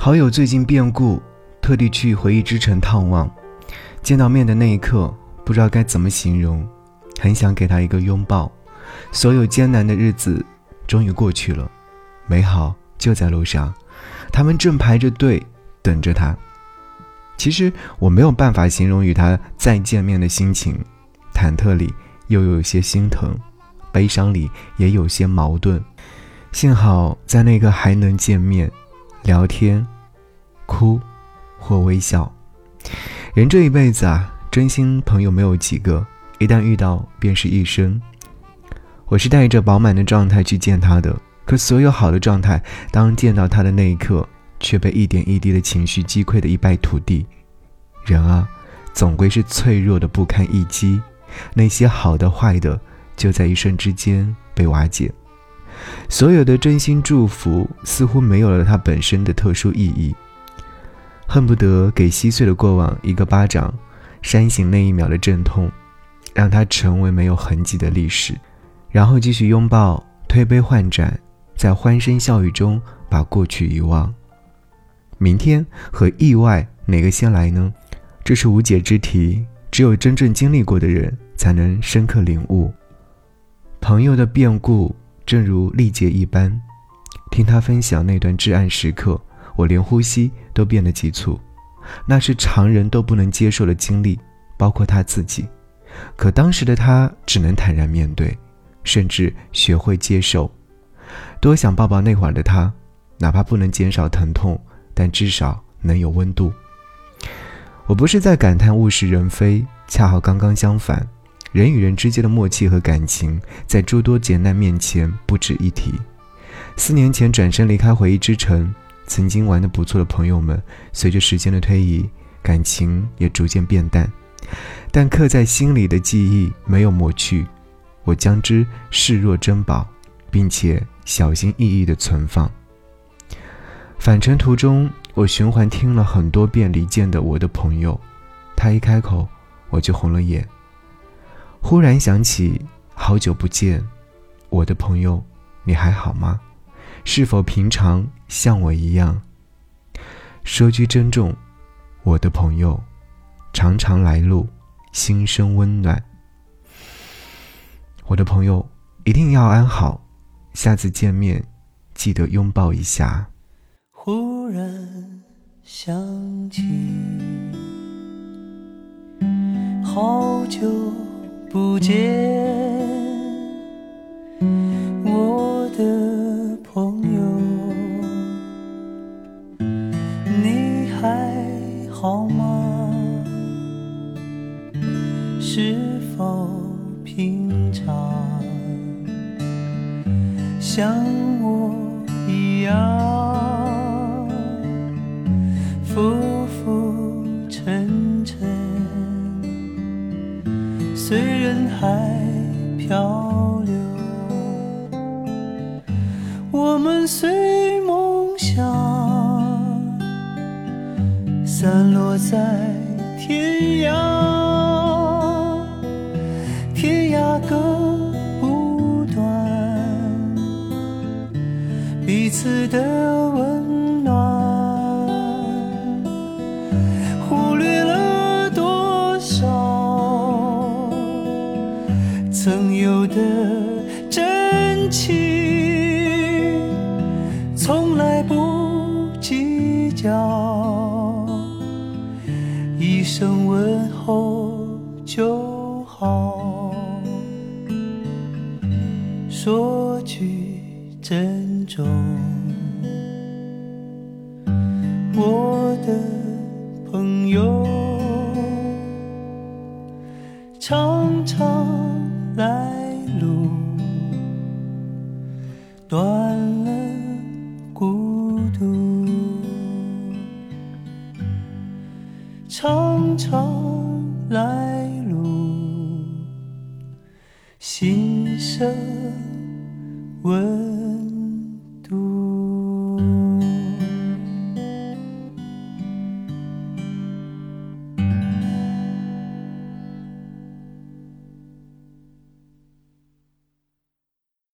好友最近变故，特地去回忆之城探望。见到面的那一刻，不知道该怎么形容，很想给他一个拥抱。所有艰难的日子终于过去了，美好就在路上。他们正排着队等着他。其实我没有办法形容与他再见面的心情，忐忑里又有些心疼，悲伤里也有些矛盾。幸好在那个还能见面、聊天、哭或微笑。人这一辈子啊，真心朋友没有几个，一旦遇到便是一生。我是带着饱满的状态去见他的，可所有好的状态，当见到他的那一刻。却被一点一滴的情绪击溃的一败涂地。人啊，总归是脆弱的不堪一击。那些好的坏的，就在一瞬之间被瓦解。所有的真心祝福，似乎没有了它本身的特殊意义。恨不得给稀碎的过往一个巴掌，扇醒那一秒的阵痛，让它成为没有痕迹的历史。然后继续拥抱，推杯换盏，在欢声笑语中把过去遗忘。明天和意外哪个先来呢？这是无解之题，只有真正经历过的人才能深刻领悟。朋友的变故，正如历劫一般。听他分享那段至暗时刻，我连呼吸都变得急促。那是常人都不能接受的经历，包括他自己。可当时的他只能坦然面对，甚至学会接受。多想抱抱那会儿的他，哪怕不能减少疼痛。但至少能有温度。我不是在感叹物是人非，恰好刚刚相反，人与人之间的默契和感情，在诸多劫难面前不值一提。四年前转身离开回忆之城，曾经玩的不错的朋友们，随着时间的推移，感情也逐渐变淡。但刻在心里的记忆没有抹去，我将之视若珍宝，并且小心翼翼地存放。返程途中，我循环听了很多遍李健的《我的朋友》，他一开口，我就红了眼。忽然想起，好久不见，我的朋友，你还好吗？是否平常像我一样？说句珍重，我的朋友，常常来路，心生温暖。我的朋友，一定要安好，下次见面，记得拥抱一下。忽然想起，好久不见，我的朋友，你还好吗？是否平常像我一样？漂流。我们随梦想散落在天涯，天涯隔不断彼此的温。曾有的真情，从来不计较，一声问候就好，说句珍重，我的朋友，常常。长来路，心声问。